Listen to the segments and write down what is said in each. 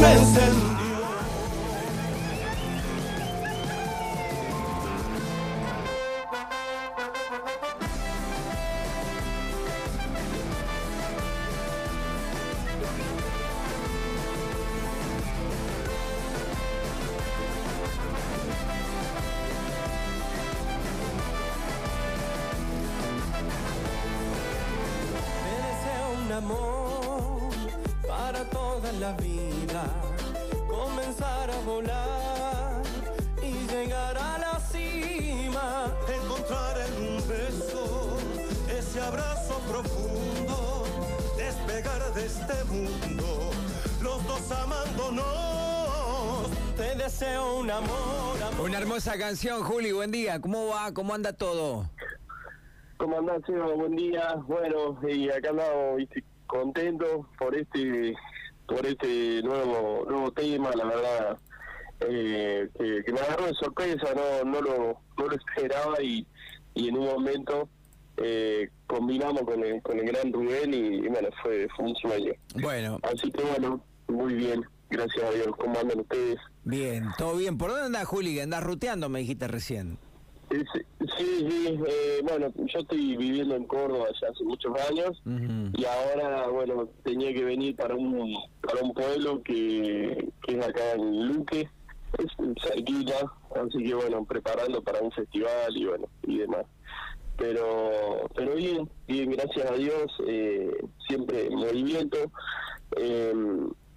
y llegar a la cima, encontrar en un beso ese abrazo profundo, despegar de este mundo, los dos amándonos. Te deseo un amor, amor. Una hermosa canción, Juli, buen día. ¿Cómo va? ¿Cómo anda todo? ¿Cómo andás, Seba? Buen día. Bueno, y acá andamos viste, contentos por este por este nuevo nuevo tema, la verdad, eh, que, que me agarró de sorpresa, no no lo, no lo esperaba y, y en un momento eh, combinamos con el, con el gran Rubén y, y bueno, fue, fue un sueño. Bueno, Así que bueno, muy bien, gracias a Dios. ¿Cómo andan ustedes? bien, todo bien. ¿Por dónde andás, Juli? Andás ruteando, me dijiste recién. Eh, Sí, sí, eh, bueno, yo estoy viviendo en Córdoba ya hace muchos años y ahora, bueno, tenía que venir para un para un pueblo que, que es acá en Luque, es cerquita, así que bueno, preparando para un festival y bueno, y demás. Pero pero bien, bien, gracias a Dios, eh, siempre en movimiento. Eh,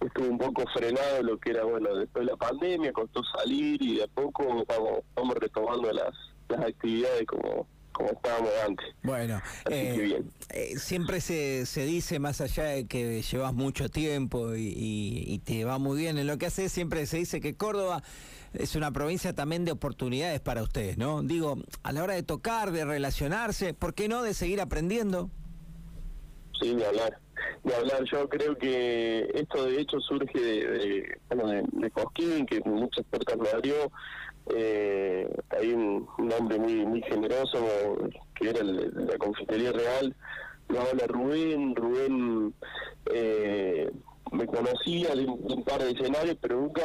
estuve un poco frenado lo que era, bueno, después de la pandemia, costó salir y de a poco vamos, vamos retomando las, las actividades como, como estábamos antes. Bueno, Así eh, que bien. eh, siempre se, se dice, más allá de que llevas mucho tiempo y, y- y te va muy bien en lo que haces, siempre se dice que Córdoba es una provincia también de oportunidades para ustedes, ¿no? Digo, a la hora de tocar, de relacionarse, ¿por qué no de seguir aprendiendo? Sí, de hablar. De hablar, yo creo que esto de hecho surge de, bueno, de, Cosquín, que muchas puertas me abrió. Eh, hay un, hombre muy muy generoso que era el de la confitería real. Lo habla Rubén. Rubén eh, me conocía de un, par de escenarios, pero nunca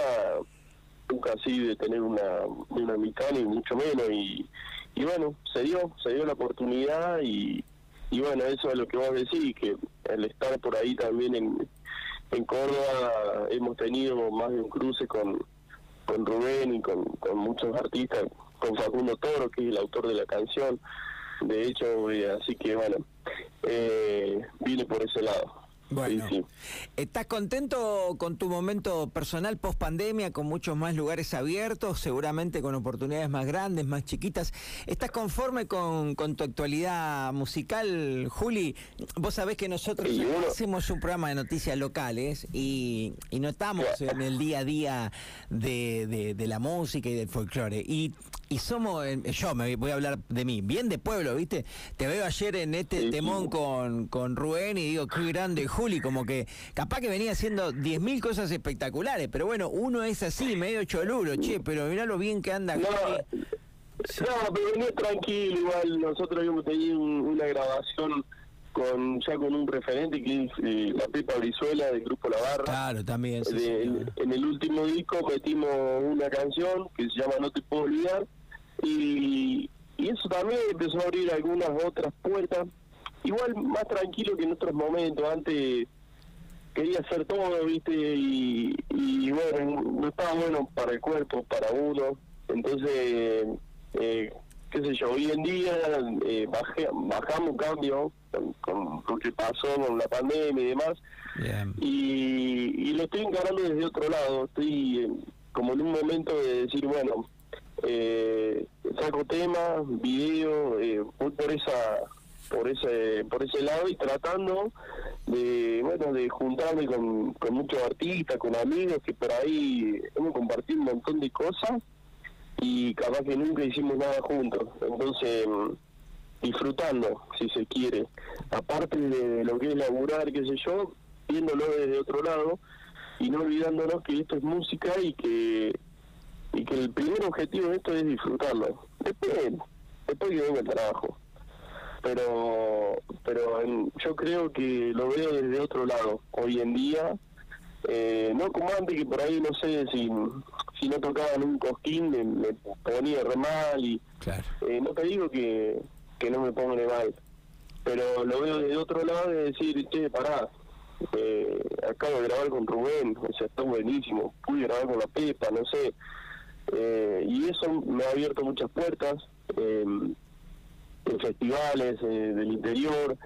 nunca así de tener una, una amistad ni mucho menos. Y, y bueno, se dio, se dio la oportunidad y, y bueno, eso es lo que vos decís, que el estar por ahí también en, en Córdoba hemos tenido más de un cruce con, con Rubén y con, con muchos artistas, con Facundo Toro, que es el autor de la canción, de hecho, eh, así que bueno, eh, vine por ese lado. Bueno, Sí, sí. ¿estás contento con tu momento personal post pandemia, con muchos más lugares abiertos, seguramente con oportunidades más grandes, más chiquitas? ¿Estás conforme con, con tu actualidad musical, Juli? Vos sabés que nosotros Sí, hacemos un programa de noticias locales y, y no estamos en el día a día de, de- de la música y del folclore. Y, y somos, eh, yo me voy a hablar de mí, bien de pueblo, ¿viste? Te veo ayer en este temón con, con Rubén y digo, qué grande Juli, como que capaz que venía haciendo 10.000 cosas espectaculares, pero bueno, uno es así, medio cholulo, che, pero mirá lo bien que anda No, Juli. no, pero venía tranquilo, igual nosotros habíamos tenido un- una grabación con ya con un referente que es eh, la Pepa Brizuela del grupo La Barra. Claro, también, sí, De- en el último disco metimos una canción que se llama No te puedo olvidar y, y eso también empezó a abrir algunas otras puertas igual más tranquilo que en otros momentos. Antes quería hacer todo viste y, y bueno no estaba bueno para el cuerpo para uno. Entonces eh, qué sé yo hoy en día eh, bajé- bajamos cambio con, con lo que pasó con la pandemia y demás. Y, y lo estoy encarando desde otro lado. Estoy eh, como en un momento de decir, bueno, eh, saco temas, video, eh, voy por esa por ese por ese lado y tratando de bueno de juntarme con, con muchos artistas con amigos que por ahí hemos compartido un montón de cosas y capaz que nunca hicimos nada juntos. Entonces mm, disfrutando si se quiere. Aparte de lo que es laburar qué sé yo viéndolo desde otro lado y no olvidándonos que esto es música y que y que el primer objetivo de esto es disfrutarlo. Después después que venga el trabajo pero pero en- yo creo que lo veo desde otro lado hoy en día. Eh, no como antes que por ahí no sé si si no tocaban un cosquín me, ponía re mal y eh, no te digo que, que no me ponga mal pero lo veo de otro lado de decir che pará eh, acabo de grabar con Rubén o sea está buenísimo pude grabar con la Pepa no sé eh, y eso me ha abierto muchas puertas en festivales del interior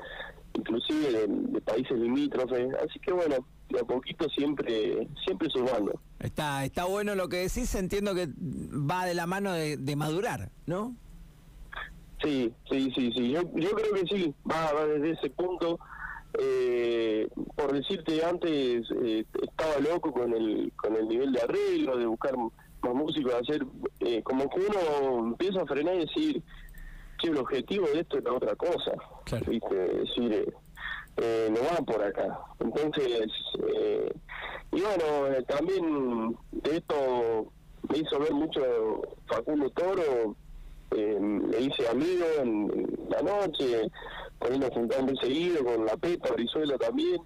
inclusive de, países limítrofes. Así que bueno de a poquito siempre siempre sumando. Está está bueno lo que decís entiendo que va de la mano de, madurar no sí sí sí sí. Yo, yo creo que sí va, va desde ese punto. Eh, por decirte antes eh, estaba loco con el con el nivel de arreglo de buscar más músicos hacer eh, como que uno empieza a frenar y decir que el objetivo de esto es otra cosa ¿viste? decir eh, no van por acá. Entonces, eh, y bueno, eh, también de esto me hizo ver mucho Facundo Toro, eh, me hice amigo en, la noche, con él nos seguido, con la Pepa, Brizuela también,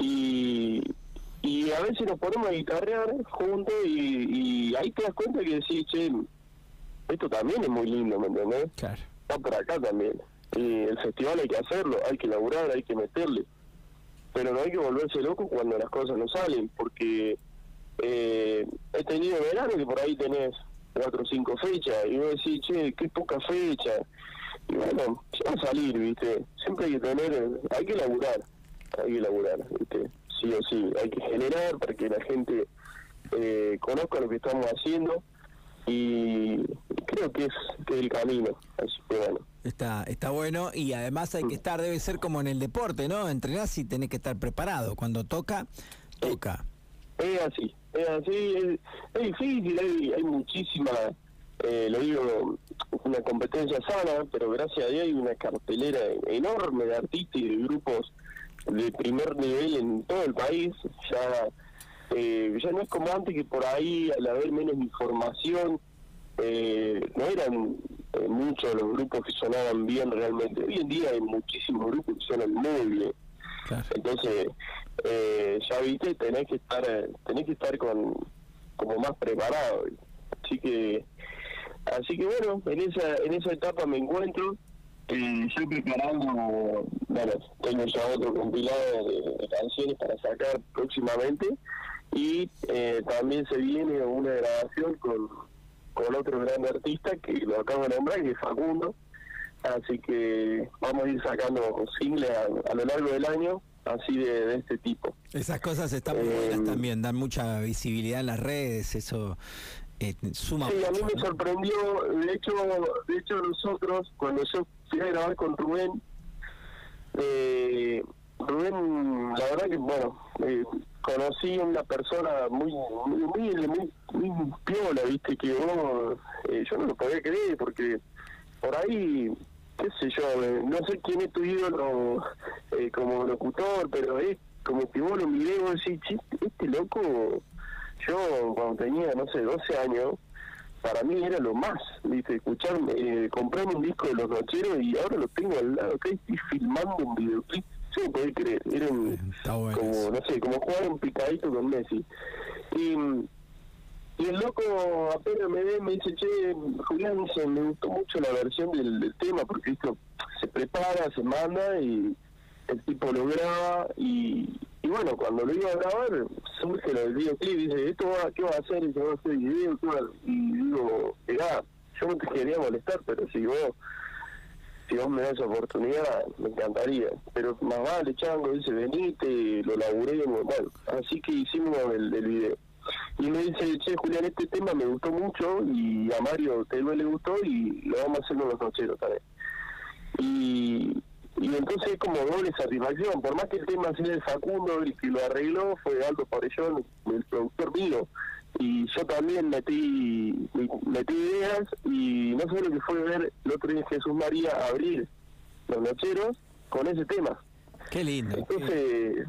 y, y a veces nos ponemos a guitarrear juntos y, ahí te das cuenta que decís, che, esto también es muy lindo, ¿me entendés? Claro. Está por acá también. Y el festival hay que hacerlo, hay que laburar, hay que meterle. Pero no hay que volverse loco cuando las cosas no salen, porque eh, he tenido verano que por ahí tenés cuatro o cinco fechas, y vos decís, che, qué poca fecha. Y bueno, va a salir, ¿viste? Siempre hay que tener, hay que laburar, hay que laburar, ¿viste? Sí o sí, hay que generar para que la gente eh, conozca lo que estamos haciendo y creo que es, el camino, así que bueno. Está, está bueno y además hay que mm. estar, debe ser como en el deporte, ¿no? Entrenás y tenés que estar preparado. Cuando toca, toca. Es así, es así, es, difícil, hay, hay muchísima, eh, lo digo, una competencia sana, pero gracias a Dios hay una cartelera enorme de artistas y de grupos de primer nivel en todo el país. Ya, eh, ya no es como antes que por ahí, al haber menos información, eh, no eran eh, muchos los grupos que sonaban bien realmente. Hoy en día hay muchísimos grupos que suenan muy bien. Entonces, eh, ya viste, tenés que estar tenés que estar con como más preparado. Así que así que bueno, en esa en esa etapa me encuentro. Eh, estoy preparando, bueno, tengo ya otro compilado de, canciones para sacar próximamente y eh, también se viene una grabación con con otro gran artista que lo acabo de nombrar, que es Facundo. Así que vamos a ir sacando singles a, lo largo del año, así de, este tipo. Esas cosas están muy buenas eh, también, dan mucha visibilidad en las redes, eso eh, suma. Sí, a mí me sorprendió, de hecho, de hecho nosotros, cuando yo fui a grabar con Rubén, eh, Rubén, la verdad que, bueno, conocí una persona muy muy humilde, muy, muy piola, viste, que vos, eh, yo no lo podía creer, porque por ahí, qué sé yo, eh, no sé quién es tu ídolo eh, como locutor, pero es como que vos lo miré y vos decís, este loco, yo cuando tenía, no sé, 12 años, para mí era lo más, viste, escucharme, eh, comprarme un disco de los nocheros y ahora lo tengo al lado, que estoy filmando un videoclip Sí, puede creer. Era un, como, no sé, como jugar un picadito con Messi. Y, y el loco apenas me ve, me dice, che, Julián, dice, me gustó mucho la versión del, tema, porque esto se prepara, se manda y el tipo lo graba y, y bueno, cuando lo iba a grabar, surge lo del videoclip, dice, ¿esto va, qué va a hacer? Y se va a hacer video, y digo, mirá, yo no te quería molestar, pero si vos si vos me das oportunidad, me encantaría. Pero más vale, chango, dice, venite, lo laburemos, bueno, así que hicimos el, video. Y me dice, che, Julián, este tema me gustó mucho y a Mario Telvo le gustó y lo vamos a hacer los nocheros también. Y, y entonces es como doble satisfacción, por más que el tema sea de Facundo, el que lo arregló fue Aldo Pabellón, el productor mío, y yo también metí metí ideas y no sé lo que fue ver el otro día Jesús María abrir los nocheros con ese tema. Qué lindo. Entonces,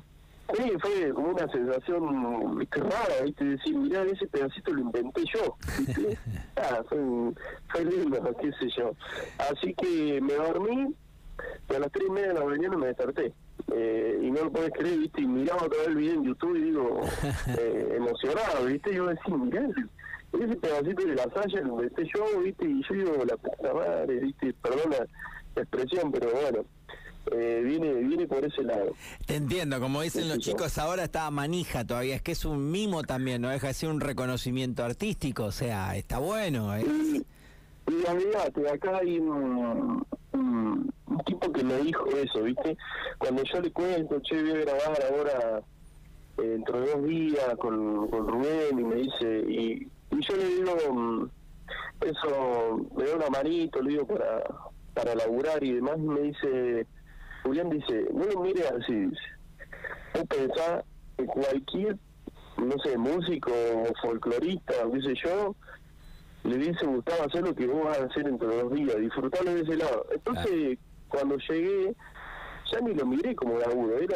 sí, fue como una sensación ¿viste, rara, ¿viste? decir, mirá, ese pedacito lo inventé yo. ah, fue, fue lindo, qué sé yo. Así que me dormí y a las tres y media de la mañana me desperté. Eh, y no lo puedes creer, ¿viste? Y miraba otra vez el video en YouTube y digo, eh, emocionado, ¿viste? Y yo decía, mirá, ese, pedacito de la saya donde esté yo, ¿viste? Y yo digo, la puta madre, ¿viste? Perdón la, la expresión, pero bueno. Eh, viene viene por ese lado. Te entiendo, como dicen Sí, los sí, chicos, ahora está manija todavía, es que es un mimo también, no deja de ser un reconocimiento artístico, o sea, está bueno. ¿eh? Y, y olvídate, acá hay un, un, un tipo que me dijo eso, ¿viste? Cuando yo le cuento, che, voy a grabar ahora eh, dentro de dos días con, Rubén y me dice, y, y yo le digo, mm, eso, me da una manito, le digo, para, para laburar y demás, y me dice, Julián dice, no lo mires así. Vos pensás que cualquier, no sé, músico o folclorista, o qué sé yo, le hubiese gustado hacer lo que vos vas a hacer dentro de dos días, disfrutarlo de ese lado. Entonces, cuando llegué, ya ni lo miré como laburo, era,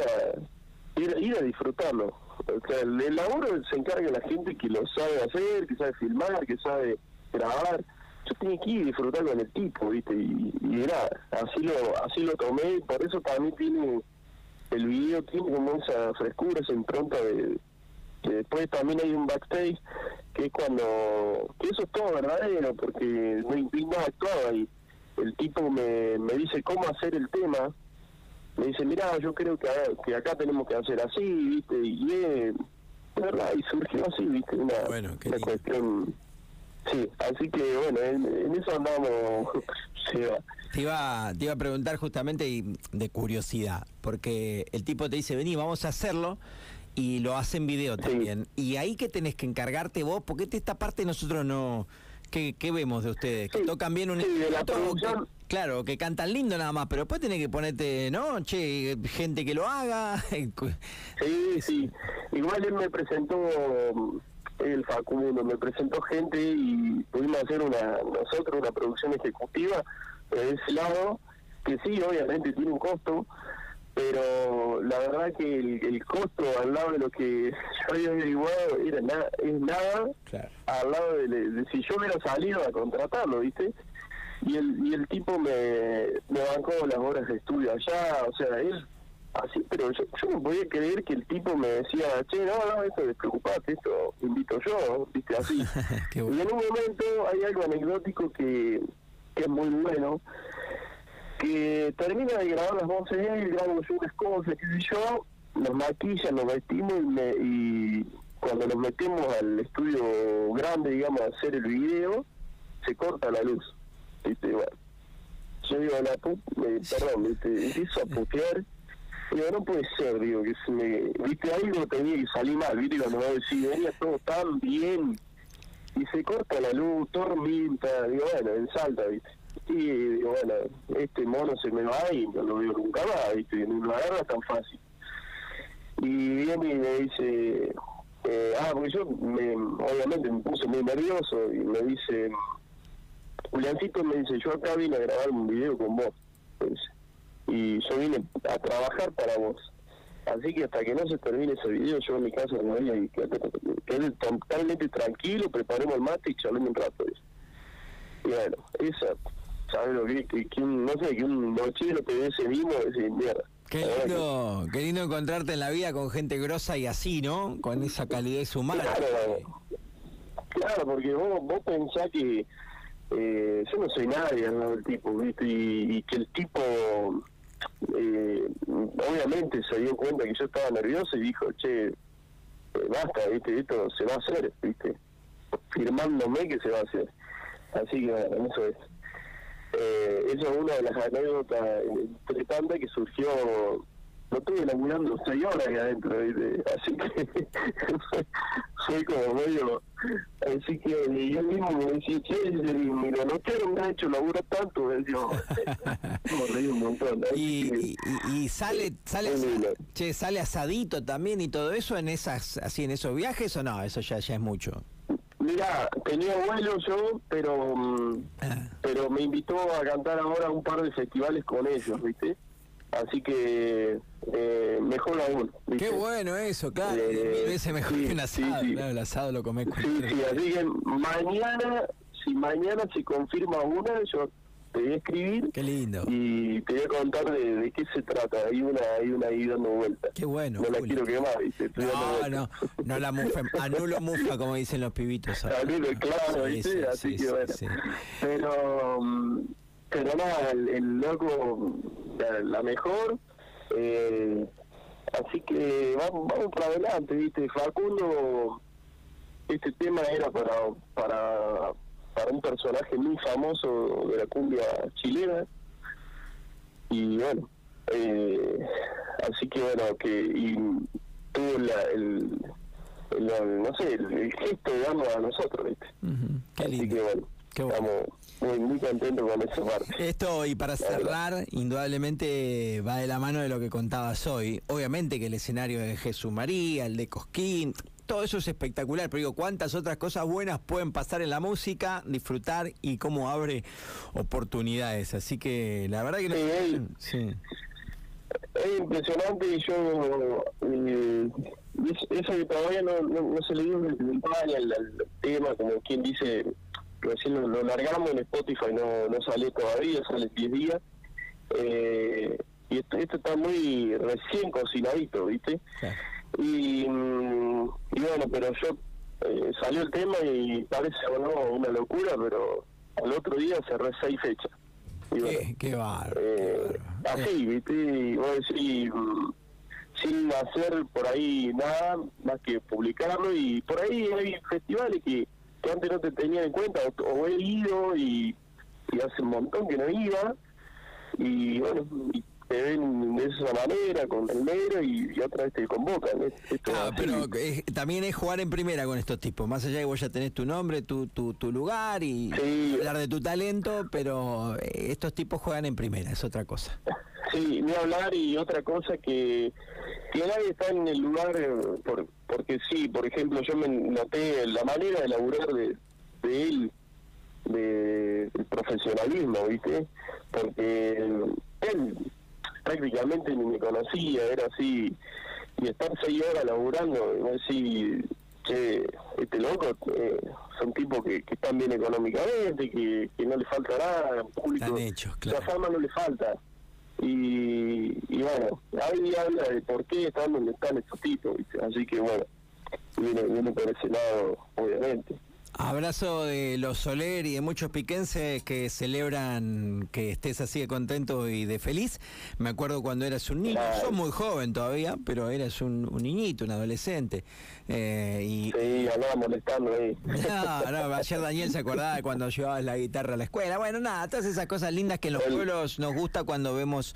era ir a disfrutarlo. O sea, el, el laburo se encarga la gente que lo sabe hacer, que sabe filmar, que sabe grabar. Yo tenía que ir y disfrutar con el tipo, ¿viste? Y, y era, así lo, así lo tomé, y por eso también tiene, el video tiene como esa frescura, esa impronta de, que después también hay un backstage que es cuando que eso es todo verdadero porque no nada actuado ahí el tipo me, me dice cómo hacer el tema. Me dice mira yo creo que, que acá tenemos que hacer así viste y es verdad y surgió así viste una, Bueno, una cuestión sí así que bueno en, en eso andamos Seba. Te iba, te iba a preguntar justamente y de curiosidad, porque el tipo te dice, vení, vamos a hacerlo, y lo hace en video Sí. también. Y ahí que tenés que encargarte vos, porque esta- parte nosotros no... ¿Qué, qué vemos de ustedes? ¿Que Sí, tocan bien un sí, de la instrumento o que- producción. claro, que cantan lindo nada más, pero después tenés que ponerte, ¿no? Che, gente que lo haga. Sí, sí. Igual él me presentó, el Facundo, me presentó gente y pudimos hacer una nosotros una producción ejecutiva de ese lado, que sí, obviamente tiene un costo, pero la verdad que el, el costo al lado de lo que yo había averiguado era nada, es nada Claro. al lado de, de si yo hubiera salido a contratarlo, ¿viste? Y el, y el tipo me, me bancó las horas de estudio allá, o sea, él así, pero yo, yo no podía creer que el tipo me decía, che, no, no, eso despreocupate, esto invito yo, ¿viste? Así. Y en un momento hay algo anecdótico que, que es muy bueno, que termina de grabar las voces él, grabamos unas cosas, qué sé yo, nos maquillan, nos vestimos y, me- y cuando nos metemos al estudio grande, digamos, a hacer el video, se corta la luz. ¿viste? Bueno, yo digo, la eh, perdón, ¿viste? empiezo a putear. Digo, no puede ser, digo, que se me... Viste, algo tenía que salir mal, viste, cuando va a decir, venía todo tan bien, y se corta la luz, tormenta, digo, bueno, en Salta, ¿viste? Y digo, bueno, este mono se me va y no lo veo nunca más, ¿viste? No lo agarra tan fácil. Y viene y me dice, eh, ah, porque yo me, obviamente me puse muy nervioso y me dice, Juliancito me dice, yo acá vine a grabar un video con vos, y yo vine a trabajar para vos. Así que hasta que no se termine ese video, yo en mi casa me voy y quedé, totalmente tranquilo, preparemos el mate y charlemos un rato. Y bueno, esa, ¿sabes lo que, un, no sé, que un te dé ese mimo, ese mierda. Qué lindo, qué lindo encontrarte en la vida con gente grosa y así, ¿no? Con esa calidez humana. Claro, claro, porque vos, vos pensás que eh, yo no soy nadie al lado del tipo, ¿viste? Y, y que el tipo, eh, obviamente se dio cuenta que yo estaba nervioso y dijo, che, eh, basta, ¿viste? Esto se va a hacer, ¿viste? Firmándome que se va a hacer. Así que bueno, eso es. Eh, esa es una de las anécdotas entre tantas que surgió no estuve laburando seis horas ahí adentro, ¿viste? así que soy como medio, así que yo mismo me decía, che, mira, no quiero me ha hecho laburo tanto, reí un montón. Y, y, y- sale, sale, che, sale asadito también y todo eso en esas, así en esos viajes o no, eso ya, ya es mucho. Mira, tenía vuelo yo, pero mm, Ah. pero me invitó a cantar ahora un par de festivales con ellos, ¿viste? Así que eh, mejor aún. ¿viste? Qué bueno eso, claro, Eh, veces mejor sí, que un asado, sí, sí. claro, el asado lo comés Sí, sí, así que mañana, si mañana se confirma una, yo te voy a escribir. Qué lindo. Y te voy a contar de, de qué se trata. Hay una, hay una ahí dando vuelta. Qué bueno. No la quiero quemar, ¿viste? Estoy No, no, no la mufa, anulo mufa, como dicen los pibitos. ahora. Anulo, claro, Sí, ¿viste? sí, Así sí, que sí, bueno. Pero, mm, pero nada, el, el loco, la, la mejor. Eh, así que vamos, vamos para adelante, ¿viste? Facundo, este tema era para, para, para un personaje muy famoso de la cumbia chilena. Y bueno, eh, así que bueno, que y tuvo la, el, el- no sé, el, el gesto de darnos a nosotros, ¿viste? Ujú, Qué Así lindo. que bueno, Qué bueno. estamos muy, muy contentos con esa parte. Esto, y para cerrar, indudablemente va de la mano de lo que contabas hoy. Obviamente que el escenario de Jesús María, el de Cosquín, todo eso es espectacular, pero digo, cuántas otras cosas buenas pueden pasar en la música, disfrutar y cómo abre oportunidades. Así que la verdad que no- Sí, él- sí. Es impresionante y yo, eh, eso- que todavía no, no, no se le dio el, al, al tema, como quien dice, recién lo, lo largamos en Spotify, no, no salió todavía, sale en 10 días. Eh, y esto, esto está muy recién cocinadito, ¿viste? Claro. Y, mm, y bueno, pero yo eh, salió el tema y parece o no una locura, pero al otro día cerré seis fechas. Y bueno, Qué, qué qué eh, así, ¿viste? Y decís, mm, sin hacer por ahí nada más que publicarlo y por ahí hay festivales que, que antes no te tenían en cuenta o, o he ido y, y hace un montón que no iba y bueno, y te ven de esa manera con el negro y, y otra vez te convocan. es- es así, pero es- también es jugar en primera con estos tipos, más allá de que vos ya tenés tu nombre, tu, tu, tu lugar y Sí. hablar de tu talento, pero eh, estos tipos juegan en primera, es otra cosa. Sí, ni hablar y otra cosa que, que nadie está en el lugar, eh, por, porque sí, por ejemplo, yo me noté la manera de laburar de, de él, de, del profesionalismo, ¿viste? Porque él prácticamente ni me conocía, era así, y estar seis horas laburando, y vos decís, che, este loco eh, son tipos que, que están bien económicamente, que, que no le falta nada, al público, Están hechos, claro. la fama no le falta. Y, y bueno, ahí habla de por qué están donde están estos tipos, ¿viste? así que bueno, viene, viene por ese lado, obviamente. Abrazo de los Soler y de muchos piquenses que celebran que estés así de contento y de feliz. Me acuerdo cuando eras un niño, Claro. sos muy joven todavía, pero eras un, un niñito, un adolescente. Eh, y, Sí, andaba molestando ahí. No, no, ayer Daniel se acordaba de cuando llevabas la guitarra a la escuela. Bueno, nada, todas esas cosas lindas que en los El- pueblos nos gusta cuando vemos...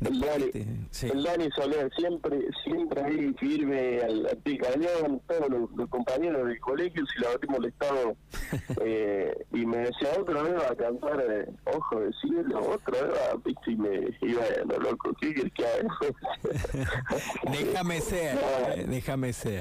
El Dani, este, sí. el Dani Soler siempre, siempre ahí firme al, al pie del cañón, todos los, los compañeros del colegio, si lo había molestado, eh, y me decía, otra vez va a cantar eh, Ojo de Cielo, otra vez va, viste, y me y bueno, loco, ¿qué quieres que haga? Déjame ser, eh, déjame ser.